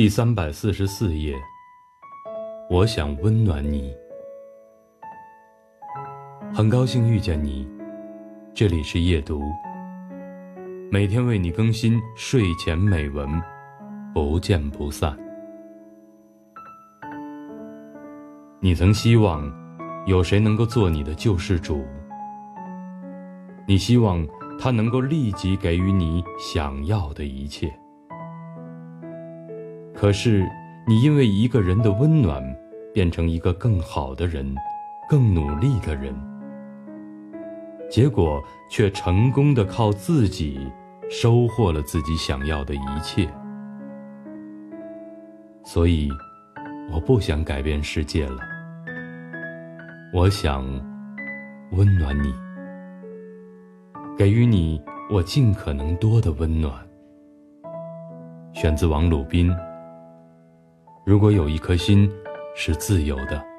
第三百四十四页。我想温暖你。很高兴遇见你，这里是夜读，每天为你更新睡前美文，不见不散。你曾希望有谁能够做你的救世主？你希望他能够立即给予你想要的一切。可是，你因为一个人的温暖，变成一个更好的人，更努力的人，结果却成功的靠自己收获了自己想要的一切。所以，我不想改变世界了。我想温暖你，给予你我尽可能多的温暖。选自王鲁宾。如果有一颗心是自由的。